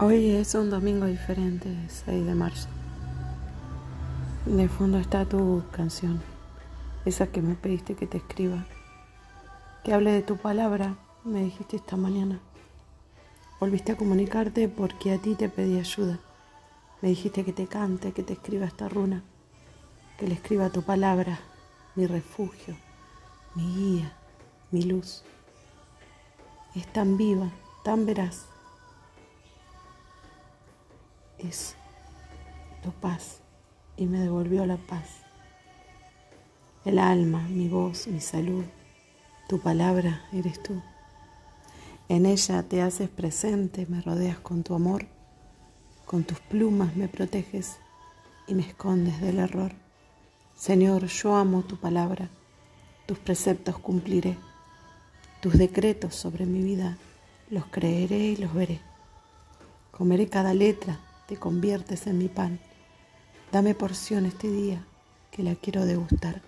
Hoy es un domingo diferente, 6 de marzo. De fondo está tu canción, esa que me pediste que te escriba, que hable de tu palabra, me dijiste esta mañana. Volviste a comunicarte porque a ti te pedí ayuda. Me dijiste que te cante, que te escriba esta runa, que le escriba tu palabra, mi refugio, mi guía, mi luz. Es tan viva, tan veraz es tu paz y me devolvió la paz. El alma, mi voz, mi salud, tu palabra eres tú. En ella te haces presente, me rodeas con tu amor, con tus plumas me proteges y me escondes del error. Señor, yo amo tu palabra, tus preceptos cumpliré, tus decretos sobre mi vida los creeré y los veré. Comeré cada letra te conviertes en mi pan. Dame porción este día que la quiero degustar.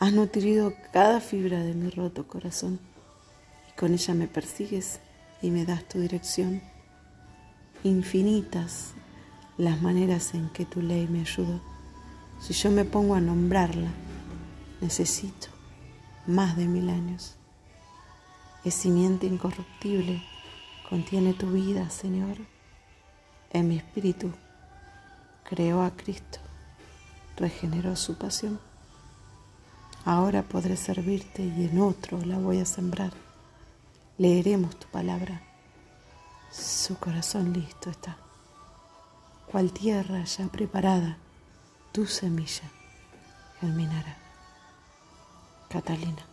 Has nutrido cada fibra de mi roto corazón y con ella me persigues y me das tu dirección. Infinitas las maneras en que tu ley me ayudó. Si yo me pongo a nombrarla, necesito más de mil años. Es simiente incorruptible, contiene tu vida, Señor en mi espíritu creó a Cristo, regeneró su pasión. Ahora podré servirte y en otro la voy a sembrar. Leeremos tu palabra. Su corazón listo está. Cual tierra ya preparada, tu semilla germinará. Catalina.